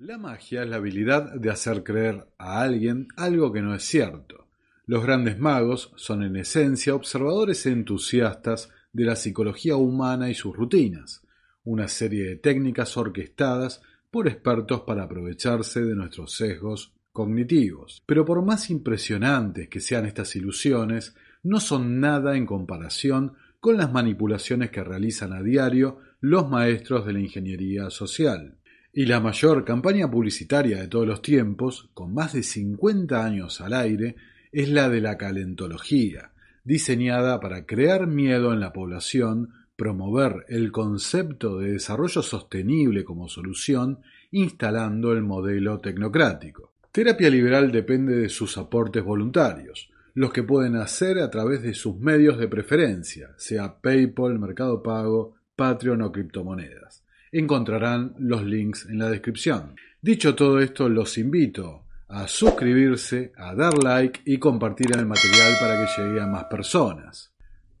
La magia es la habilidad de hacer creer a alguien algo que no es cierto. Los grandes magos son en esencia observadores entusiastas de la psicología humana y sus rutinas, una serie de técnicas orquestadas por expertos para aprovecharse de nuestros sesgos cognitivos. Pero por más impresionantes que sean estas ilusiones, no son nada en comparación con las manipulaciones que realizan a diario los maestros de la ingeniería social. Y la mayor campaña publicitaria de todos los tiempos, con más de 50 años al aire, es la de la calentología, diseñada para crear miedo en la población, promover el concepto de desarrollo sostenible como solución, instalando el modelo tecnocrático. Terapia liberal depende de sus aportes voluntarios, los que pueden hacer a través de sus medios de preferencia, sea PayPal, Mercado Pago, Patreon o criptomonedas. Encontrarán los links en la descripción. Dicho todo esto, los invito a suscribirse, a dar like y compartir el material para que llegue a más personas.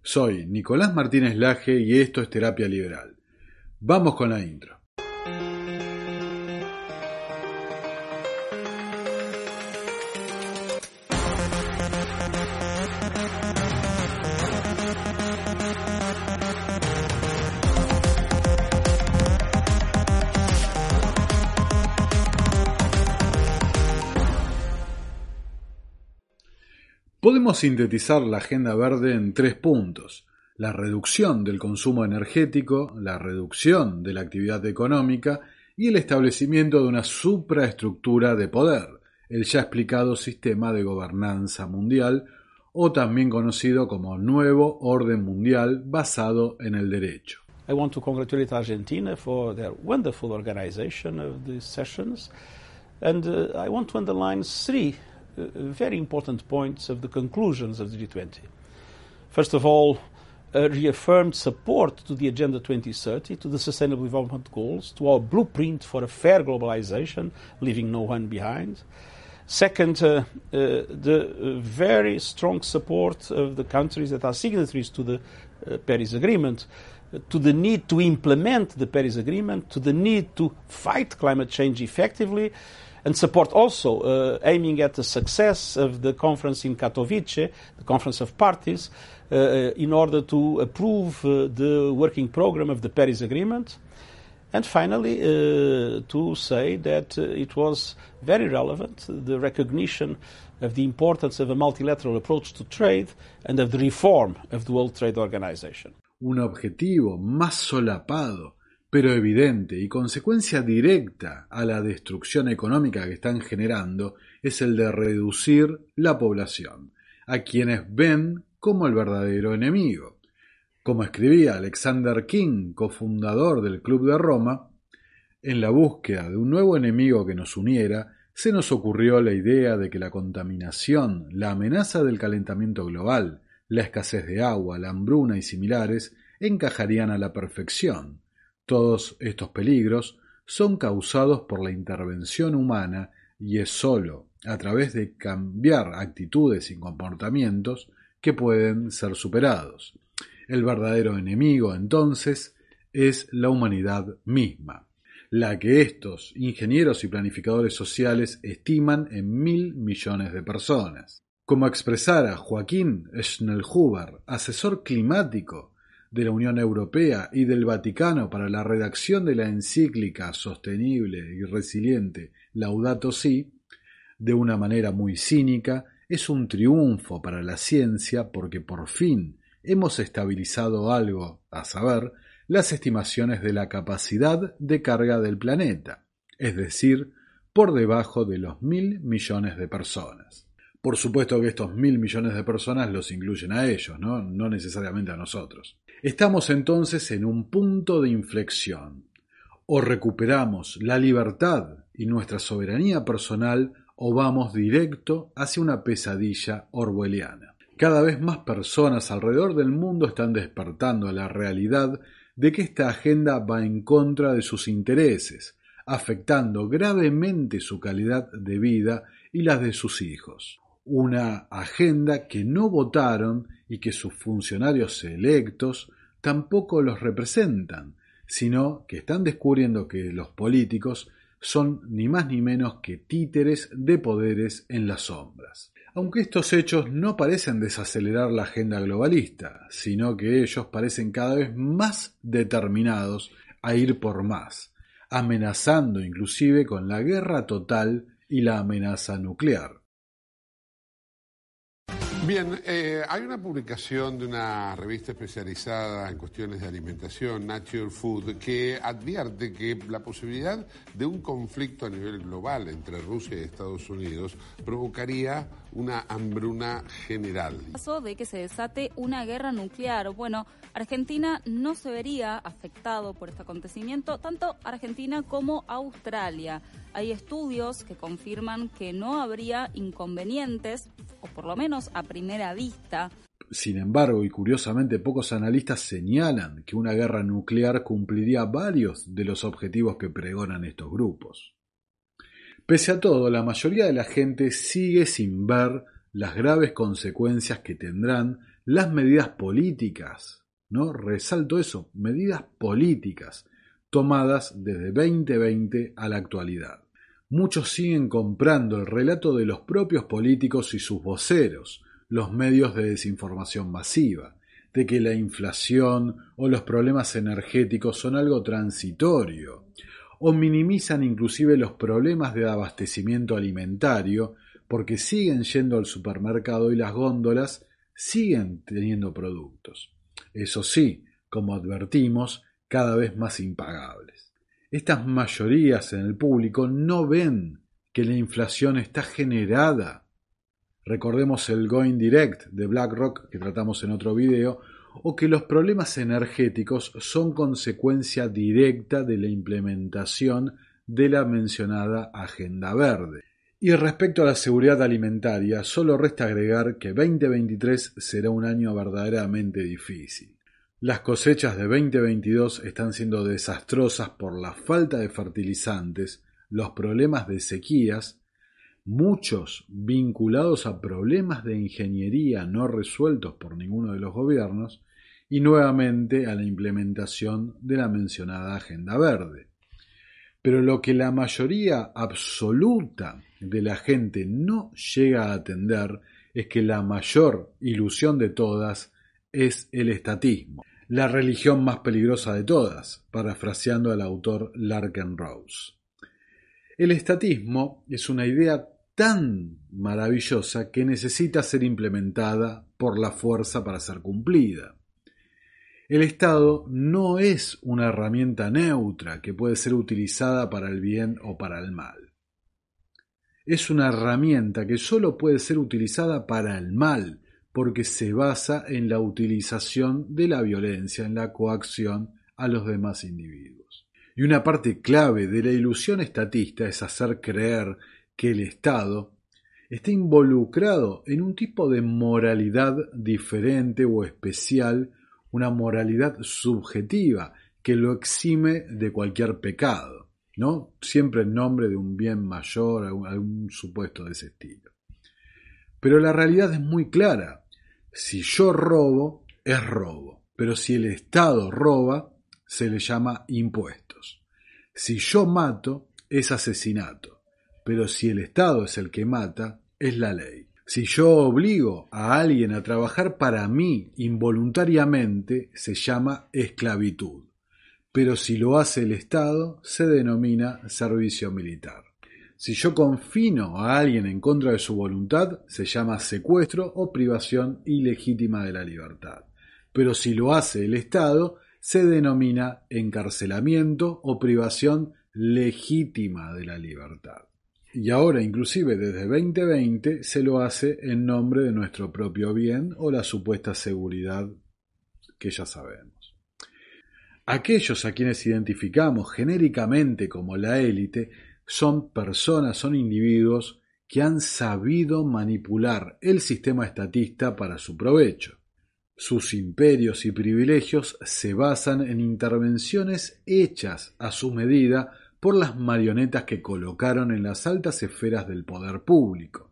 Soy Nicolás Martínez Laje y esto es Terapia Liberal. Vamos con la intro. Podemos sintetizar la Agenda Verde en tres puntos. La reducción del consumo energético, la reducción de la actividad económica y el establecimiento de una supraestructura de poder, el ya explicado sistema de gobernanza mundial o también conocido como nuevo orden mundial basado en el derecho. I want to congratulate Argentina for their wonderful organization of these sessions and uh, I want to underline three very important points of the conclusions of the G20. First of all, uh, reaffirmed support to the Agenda 2030, to the Sustainable Development Goals, to our blueprint for a fair globalization, leaving no one behind. Second, uh, uh, the very strong support of the countries that are signatories to the uh, Paris Agreement, uh, to the need to implement the Paris Agreement, to the need to fight climate change effectively, and support also uh, aiming at the success of the conference in Katowice, the conference of parties, uh, in order to approve uh, the working program of the Paris Agreement. And finally, uh, to say that uh, it was very relevant, the recognition of the importance of a multilateral approach to trade and of the reform of the World Trade Organization. Un objetivo más solapado pero evidente y consecuencia directa a la destrucción económica que están generando es el de reducir la población, a quienes ven como el verdadero enemigo. Como escribía Alexander King, cofundador del Club de Roma, en la búsqueda de un nuevo enemigo que nos uniera, se nos ocurrió la idea de que la contaminación, la amenaza del calentamiento global, la escasez de agua, la hambruna y similares encajarían a la perfección todos estos peligros son causados por la intervención humana y es sólo a través de cambiar actitudes y comportamientos que pueden ser superados. El verdadero enemigo, entonces, es la humanidad misma, la que estos ingenieros y planificadores sociales estiman en mil millones de personas. Como expresara Joaquín Schnellhuber, asesor climático de la Unión Europea y del Vaticano para la redacción de la encíclica sostenible y resiliente Laudato Si, de una manera muy cínica, es un triunfo para la ciencia porque por fin hemos estabilizado algo, a saber, las estimaciones de la capacidad de carga del planeta, es decir, por debajo de los mil millones de personas. Por supuesto que estos mil millones de personas los incluyen a ellos, ¿no? no necesariamente a nosotros. Estamos entonces en un punto de inflexión. O recuperamos la libertad y nuestra soberanía personal o vamos directo hacia una pesadilla orwelliana. Cada vez más personas alrededor del mundo están despertando a la realidad de que esta agenda va en contra de sus intereses, afectando gravemente su calidad de vida y las de sus hijos una agenda que no votaron y que sus funcionarios electos tampoco los representan, sino que están descubriendo que los políticos son ni más ni menos que títeres de poderes en las sombras. Aunque estos hechos no parecen desacelerar la agenda globalista, sino que ellos parecen cada vez más determinados a ir por más, amenazando inclusive con la guerra total y la amenaza nuclear. Bien, eh, hay una publicación de una revista especializada en cuestiones de alimentación, Nature Food, que advierte que la posibilidad de un conflicto a nivel global entre Rusia y Estados Unidos provocaría una hambruna general. Pasó de que se desate una guerra nuclear. Bueno, Argentina no se vería afectado por este acontecimiento, tanto Argentina como Australia. Hay estudios que confirman que no habría inconvenientes, o por lo menos a primera vista. Sin embargo, y curiosamente pocos analistas señalan que una guerra nuclear cumpliría varios de los objetivos que pregonan estos grupos. Pese a todo, la mayoría de la gente sigue sin ver las graves consecuencias que tendrán las medidas políticas, ¿no? Resalto eso, medidas políticas tomadas desde 2020 a la actualidad. Muchos siguen comprando el relato de los propios políticos y sus voceros, los medios de desinformación masiva, de que la inflación o los problemas energéticos son algo transitorio, o minimizan inclusive los problemas de abastecimiento alimentario porque siguen yendo al supermercado y las góndolas siguen teniendo productos. Eso sí, como advertimos, cada vez más impagables. Estas mayorías en el público no ven que la inflación está generada. Recordemos el Going Direct de BlackRock que tratamos en otro video, o que los problemas energéticos son consecuencia directa de la implementación de la mencionada Agenda Verde. Y respecto a la seguridad alimentaria, solo resta agregar que 2023 será un año verdaderamente difícil. Las cosechas de 2022 están siendo desastrosas por la falta de fertilizantes, los problemas de sequías, muchos vinculados a problemas de ingeniería no resueltos por ninguno de los gobiernos, y nuevamente a la implementación de la mencionada Agenda Verde. Pero lo que la mayoría absoluta de la gente no llega a atender es que la mayor ilusión de todas es el estatismo, la religión más peligrosa de todas, parafraseando al autor Larken Rose. El estatismo es una idea tan maravillosa que necesita ser implementada por la fuerza para ser cumplida. El Estado no es una herramienta neutra que puede ser utilizada para el bien o para el mal. Es una herramienta que solo puede ser utilizada para el mal, porque se basa en la utilización de la violencia, en la coacción a los demás individuos. Y una parte clave de la ilusión estatista es hacer creer que el Estado está involucrado en un tipo de moralidad diferente o especial una moralidad subjetiva que lo exime de cualquier pecado, ¿no? Siempre en nombre de un bien mayor, algún, supuesto de ese estilo. Pero la realidad es muy clara. Si yo robo, es robo. Pero si el Estado roba, se le llama impuestos. Si yo mato, es asesinato. Pero si el Estado es el que mata, es la ley. Si yo obligo a alguien a trabajar para mí involuntariamente, se llama esclavitud. Pero si lo hace el Estado, se denomina servicio militar. Si yo confino a alguien en contra de su voluntad, se llama secuestro o privación ilegítima de la libertad. Pero si lo hace el Estado, se denomina encarcelamiento o privación legítima de la libertad y ahora inclusive desde 2020 se lo hace en nombre de nuestro propio bien o la supuesta seguridad que ya sabemos. Aquellos a quienes identificamos genéricamente como la élite son personas, son individuos que han sabido manipular el sistema estatista para su provecho. Sus imperios y privilegios se basan en intervenciones hechas a su medida por las marionetas que colocaron en las altas esferas del poder público,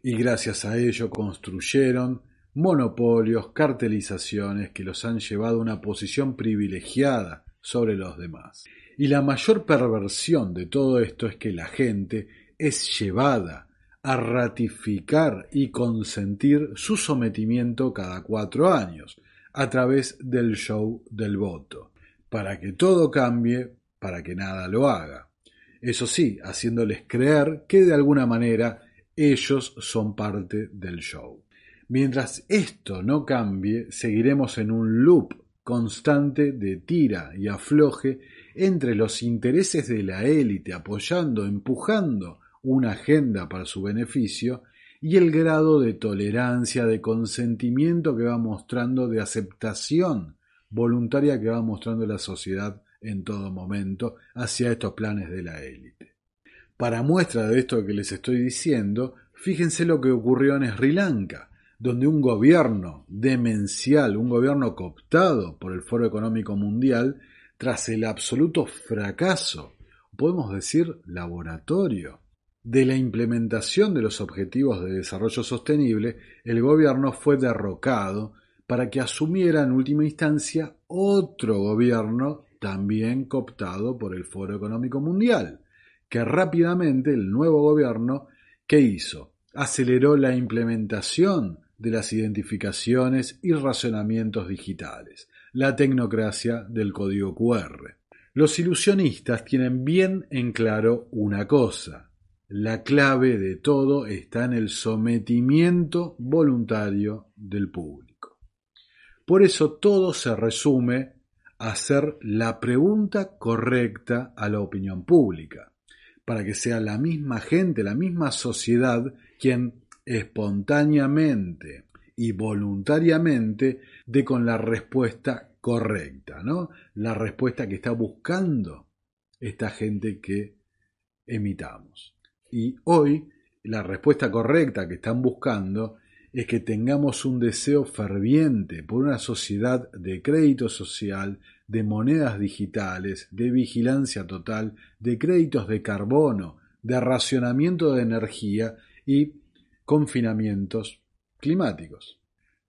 y gracias a ello construyeron monopolios, cartelizaciones que los han llevado a una posición privilegiada sobre los demás. Y la mayor perversión de todo esto es que la gente es llevada a ratificar y consentir su sometimiento cada cuatro años a través del show del voto, para que todo cambie, para que nada lo haga. Eso sí, haciéndoles creer que de alguna manera ellos son parte del show. Mientras esto no cambie, seguiremos en un loop constante de tira y afloje entre los intereses de la élite apoyando, empujando una agenda para su beneficio y el grado de tolerancia, de consentimiento que va mostrando, de aceptación voluntaria que va mostrando la sociedad en todo momento hacia estos planes de la élite. Para muestra de esto que les estoy diciendo, fíjense lo que ocurrió en Sri Lanka, donde un gobierno demencial, un gobierno cooptado por el Foro Económico Mundial, tras el absoluto fracaso, podemos decir laboratorio, de la implementación de los objetivos de desarrollo sostenible, el gobierno fue derrocado para que asumiera en última instancia otro gobierno también cooptado por el Foro Económico Mundial, que rápidamente el nuevo gobierno, ¿qué hizo? Aceleró la implementación de las identificaciones y racionamientos digitales, la tecnocracia del código QR. Los ilusionistas tienen bien en claro una cosa, la clave de todo está en el sometimiento voluntario del público. Por eso todo se resume a hacer la pregunta correcta a la opinión pública, para que sea la misma gente, la misma sociedad quien espontáneamente y voluntariamente dé con la respuesta correcta, ¿no? La respuesta que está buscando esta gente que emitamos. Y hoy la respuesta correcta que están buscando es que tengamos un deseo ferviente por una sociedad de crédito social, de monedas digitales, de vigilancia total, de créditos de carbono, de racionamiento de energía y confinamientos climáticos.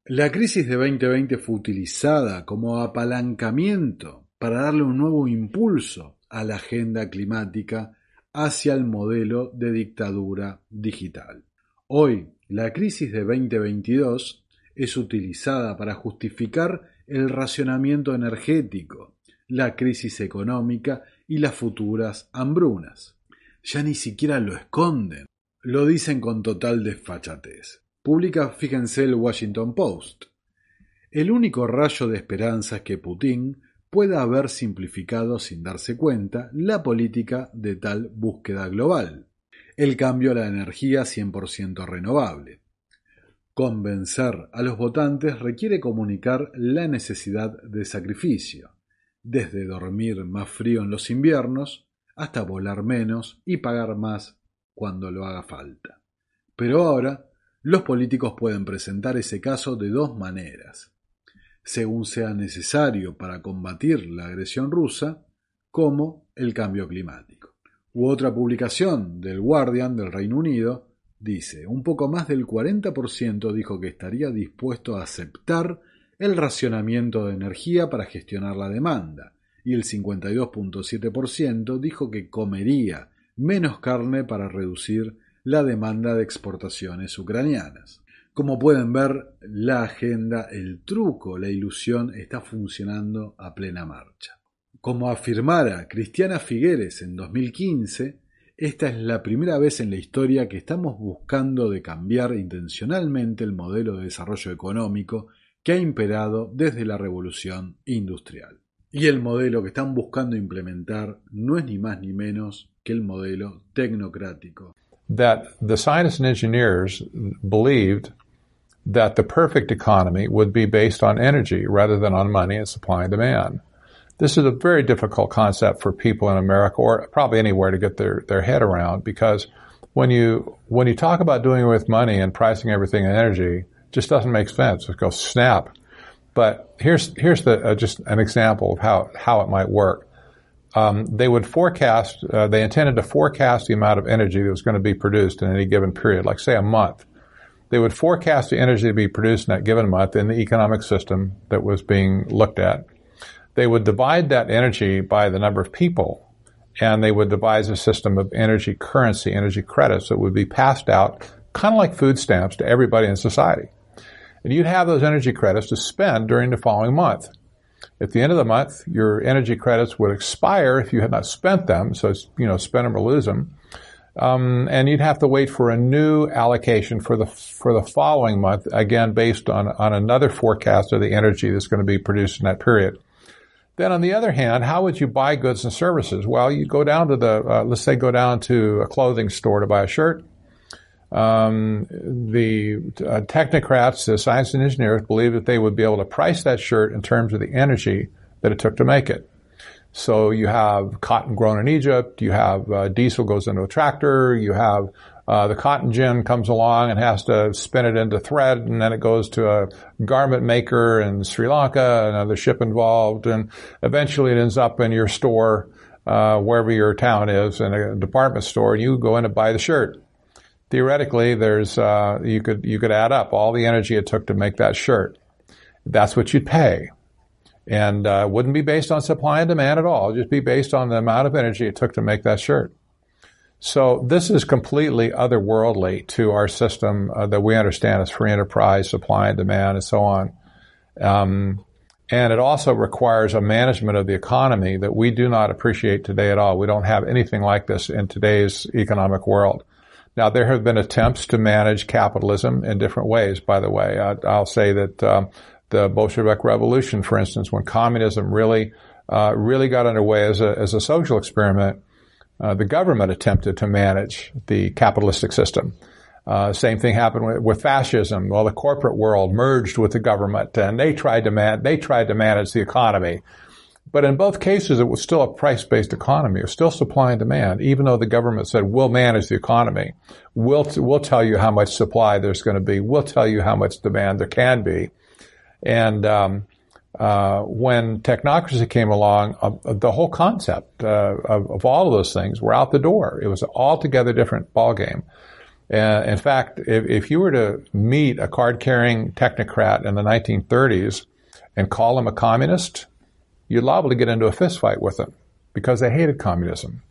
La crisis de 2020 fue utilizada como apalancamiento para darle un nuevo impulso a la agenda climática hacia el modelo de dictadura digital. Hoy, la crisis de 2022 es utilizada para justificar el racionamiento energético, la crisis económica y las futuras hambrunas. Ya ni siquiera lo esconden, lo dicen con total desfachatez. Publica, fíjense, el Washington Post. El único rayo de esperanza es que Putin pueda haber simplificado sin darse cuenta la política de tal búsqueda global, el cambio a la energía 100% renovable. Convencer a los votantes requiere comunicar la necesidad de sacrificio, desde dormir más frío en los inviernos hasta volar menos y pagar más cuando lo haga falta. Pero ahora los políticos pueden presentar ese caso de dos maneras según sea necesario para combatir la agresión rusa, como el cambio climático. U otra publicación del Guardian del Reino Unido dice, un poco más del 40% dijo que estaría dispuesto a aceptar el racionamiento de energía para gestionar la demanda, y el 52.7% dijo que comería menos carne para reducir la demanda de exportaciones ucranianas. Como pueden ver, la agenda, el truco, la ilusión está funcionando a plena marcha. Como afirmara Cristiana Figueres en 2015, esta es la primera vez en la historia que estamos buscando de cambiar intencionalmente el modelo de desarrollo económico que ha imperado desde la revolución industrial. Y el modelo que están buscando implementar no es ni más ni menos que el modelo tecnocrático. That the scientists and engineers believed that the perfect economy would be based on energy rather than on money and supply and demand. This is a very difficult concept for people in America or probably anywhere to get their, their head around because when you when you talk about doing it with money and pricing everything in energy, it just doesn't make sense. It goes snap. But here's here's the uh, just an example of how how it might work. Um, they would forecast. Uh, they intended to forecast the amount of energy that was going to be produced in any given period, like say a month. They would forecast the energy to be produced in that given month in the economic system that was being looked at. They would divide that energy by the number of people and they would devise a system of energy currency, energy credits that would be passed out kind of like food stamps to everybody in society. And you'd have those energy credits to spend during the following month. At the end of the month, your energy credits would expire if you had not spent them. So, you know, spend them or lose them. Um, and you'd have to wait for a new allocation for the for the following month, again based on on another forecast of the energy that's going to be produced in that period. Then, on the other hand, how would you buy goods and services? Well, you go down to the uh, let's say go down to a clothing store to buy a shirt. Um, the uh, technocrats, the science and engineers, believe that they would be able to price that shirt in terms of the energy that it took to make it. So you have cotton grown in Egypt, you have uh, diesel goes into a tractor, you have uh, the cotton gin comes along and has to spin it into thread, and then it goes to a garment maker in Sri Lanka, another ship involved, and eventually it ends up in your store, uh, wherever your town is, in a department store, and you go in and buy the shirt. Theoretically, there's uh, you could you could add up all the energy it took to make that shirt. That's what you'd pay and uh, wouldn't be based on supply and demand at all. Just be based on the amount of energy it took to make that shirt. So this is completely otherworldly to our system uh, that we understand as free enterprise, supply and demand, and so on. Um, and it also requires a management of the economy that we do not appreciate today at all. We don't have anything like this in today's economic world. Now, there have been attempts to manage capitalism in different ways, by the way. I, will say that um, the Bolshevik Revolution, for instance, when communism really, uh, really got underway as a, as a social experiment, uh, the government attempted to manage the capitalistic system. Uh, same thing happened with, with, fascism. Well, the corporate world merged with the government, and they tried to man- they tried to manage the economy. But in both cases, it was still a price-based economy. It was still supply and demand, even though the government said, we'll manage the economy. We'll, t- we'll tell you how much supply there's going to be. We'll tell you how much demand there can be. And um, uh, when technocracy came along, uh, the whole concept uh, of, of, all of those things were out the door. It was an altogether different ballgame. Uh, in fact, if, if, you were to meet a card-carrying technocrat in the 1930s and call him a communist, you're liable to get into a fistfight with them because they hated communism.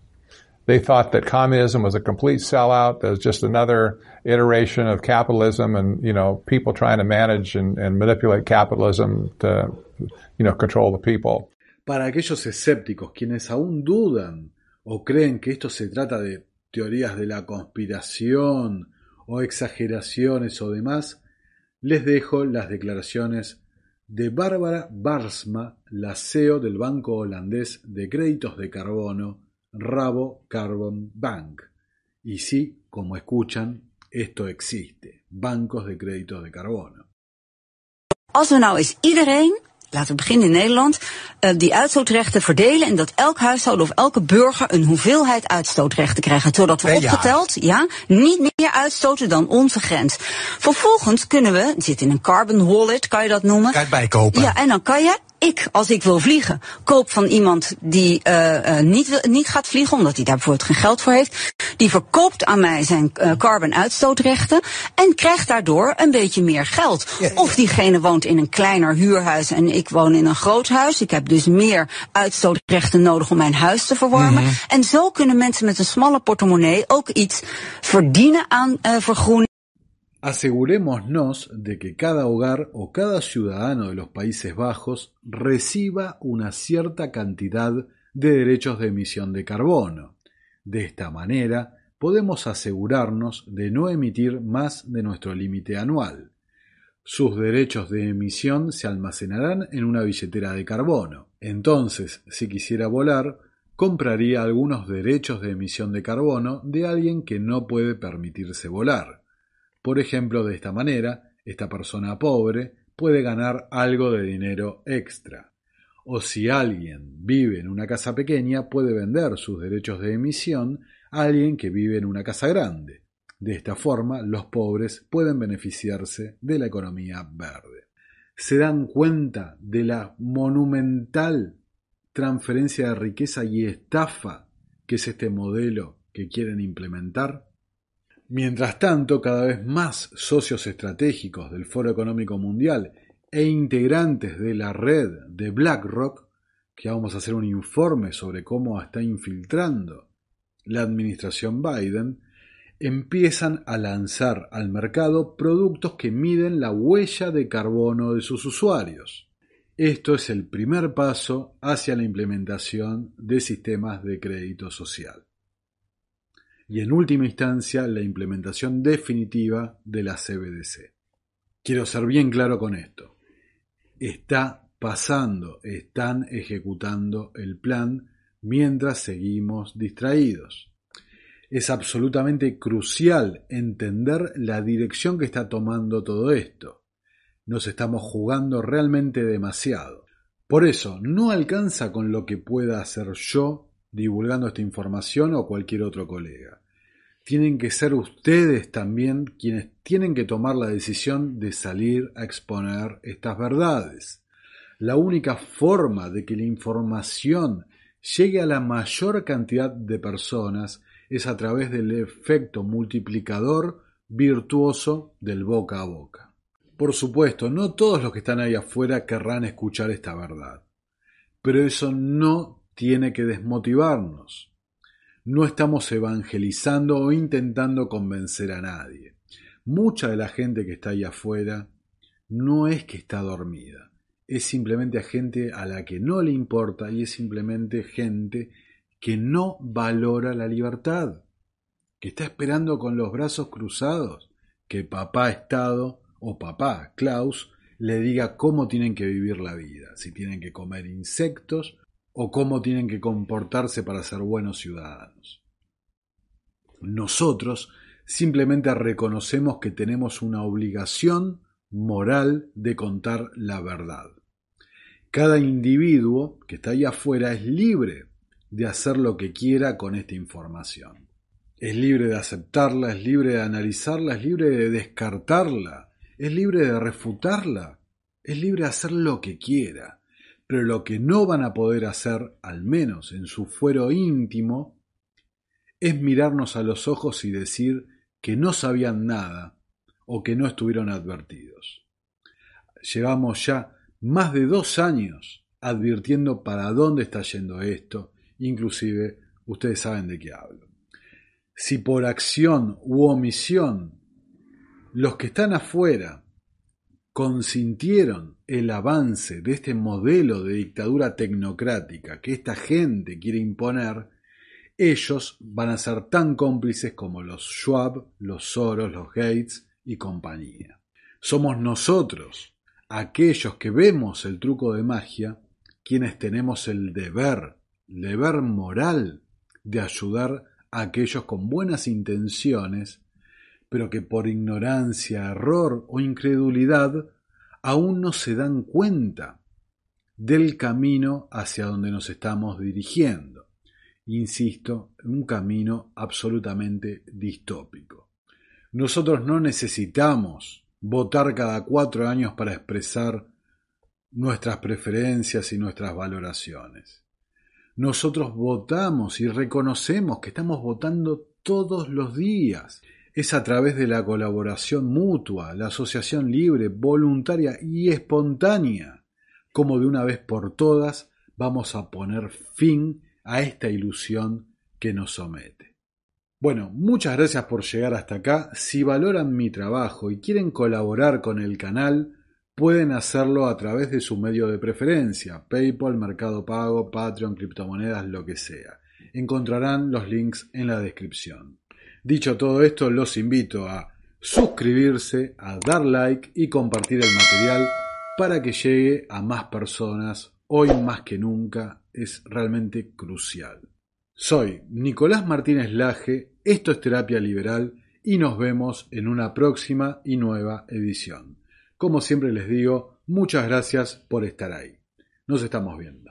They thought that communism was a complete sellout. That was just another iteration of capitalism and, you know, people trying to manage and, and manipulate capitalism to, you know, control the people. Para aquellos escépticos, quienes aún dudan o creen que esto se trata de teorías de la conspiración o exageraciones o demás, les dejo las declaraciones de Bárbara Barsma, la CEO del banco holandés de créditos de carbono Rabo Carbon Bank. Y sí, como escuchan, esto existe, bancos de créditos de carbono. Als we nou eens iedereen, laten we beginnen in Nederland, uh, die uitstootrechten verdelen en dat elk huishouden of elke burger een hoeveelheid uitstootrechten krijgt. Zodat we opgeteld, ja, niet meer uitstoten dan onze grens. Vervolgens kunnen we, het zit in een carbon wallet, kan je dat noemen. Kan je het bijkopen. Ja, en dan kan je ik, als ik wil vliegen, koop van iemand die uh, niet, niet gaat vliegen, omdat hij daar bijvoorbeeld geen geld voor heeft. Die verkoopt aan mij zijn uh, carbon uitstootrechten en krijgt daardoor een beetje meer geld. Of diegene woont in een kleiner huurhuis en ik woon in een groot huis. Ik heb dus meer uitstootrechten nodig om mijn huis te verwarmen. Mm-hmm. En zo kunnen mensen met een smalle portemonnee ook iets verdienen aan vergroening. Asegurémonos de que cada hogar o cada ciudadano de los Países Bajos reciba una cierta cantidad de derechos de emisión de carbono. De esta manera, podemos asegurarnos de no emitir más de nuestro límite anual. Sus derechos de emisión se almacenarán en una billetera de carbono. Entonces, si quisiera volar, compraría algunos derechos de emisión de carbono de alguien que no puede permitirse volar. Por ejemplo, de esta manera, esta persona pobre puede ganar algo de dinero extra. O si alguien vive en una casa pequeña, puede vender sus derechos de emisión a alguien que vive en una casa grande. De esta forma, los pobres pueden beneficiarse de la economía verde. ¿Se dan cuenta de la monumental transferencia de riqueza y estafa que es este modelo que quieren implementar? Mientras tanto, cada vez más socios estratégicos del Foro Económico Mundial e integrantes de la red de BlackRock que vamos a hacer un informe sobre cómo está infiltrando la administración Biden, empiezan a lanzar al mercado productos que miden la huella de carbono de sus usuarios. Esto es el primer paso hacia la implementación de sistemas de crédito social. Y en última instancia, la implementación definitiva de la CBDC. Quiero ser bien claro con esto. Está pasando, están ejecutando el plan mientras seguimos distraídos. Es absolutamente crucial entender la dirección que está tomando todo esto. Nos estamos jugando realmente demasiado. Por eso, no alcanza con lo que pueda hacer yo divulgando esta información o cualquier otro colega. Tienen que ser ustedes también quienes tienen que tomar la decisión de salir a exponer estas verdades. La única forma de que la información llegue a la mayor cantidad de personas es a través del efecto multiplicador virtuoso del boca a boca. Por supuesto, no todos los que están ahí afuera querrán escuchar esta verdad, pero eso no tiene que desmotivarnos. No estamos evangelizando o intentando convencer a nadie. Mucha de la gente que está ahí afuera no es que está dormida es simplemente a gente a la que no le importa y es simplemente gente que no valora la libertad, que está esperando con los brazos cruzados que papá Estado o papá Klaus le diga cómo tienen que vivir la vida, si tienen que comer insectos o cómo tienen que comportarse para ser buenos ciudadanos. Nosotros simplemente reconocemos que tenemos una obligación moral de contar la verdad. Cada individuo que está ahí afuera es libre de hacer lo que quiera con esta información. Es libre de aceptarla, es libre de analizarla, es libre de descartarla, es libre de refutarla, es libre de hacer lo que quiera. Pero lo que no van a poder hacer, al menos en su fuero íntimo, es mirarnos a los ojos y decir que no sabían nada o que no estuvieron advertidos. Llevamos ya más de dos años advirtiendo para dónde está yendo esto, inclusive ustedes saben de qué hablo. Si por acción u omisión los que están afuera consintieron el avance de este modelo de dictadura tecnocrática que esta gente quiere imponer, ellos van a ser tan cómplices como los Schwab, los Soros, los Gates y compañía. Somos nosotros aquellos que vemos el truco de magia, quienes tenemos el deber, deber moral de ayudar a aquellos con buenas intenciones, pero que por ignorancia, error o incredulidad aún no se dan cuenta del camino hacia donde nos estamos dirigiendo. Insisto, un camino absolutamente distópico. Nosotros no necesitamos votar cada cuatro años para expresar nuestras preferencias y nuestras valoraciones. Nosotros votamos y reconocemos que estamos votando todos los días. Es a través de la colaboración mutua, la asociación libre, voluntaria y espontánea, como de una vez por todas vamos a poner fin a esta ilusión que nos somete. Bueno, muchas gracias por llegar hasta acá. Si valoran mi trabajo y quieren colaborar con el canal, pueden hacerlo a través de su medio de preferencia, PayPal, Mercado Pago, Patreon, criptomonedas, lo que sea. Encontrarán los links en la descripción. Dicho todo esto, los invito a suscribirse, a dar like y compartir el material para que llegue a más personas. Hoy más que nunca es realmente crucial. Soy Nicolás Martínez Laje esto es Terapia Liberal y nos vemos en una próxima y nueva edición. Como siempre les digo, muchas gracias por estar ahí. Nos estamos viendo.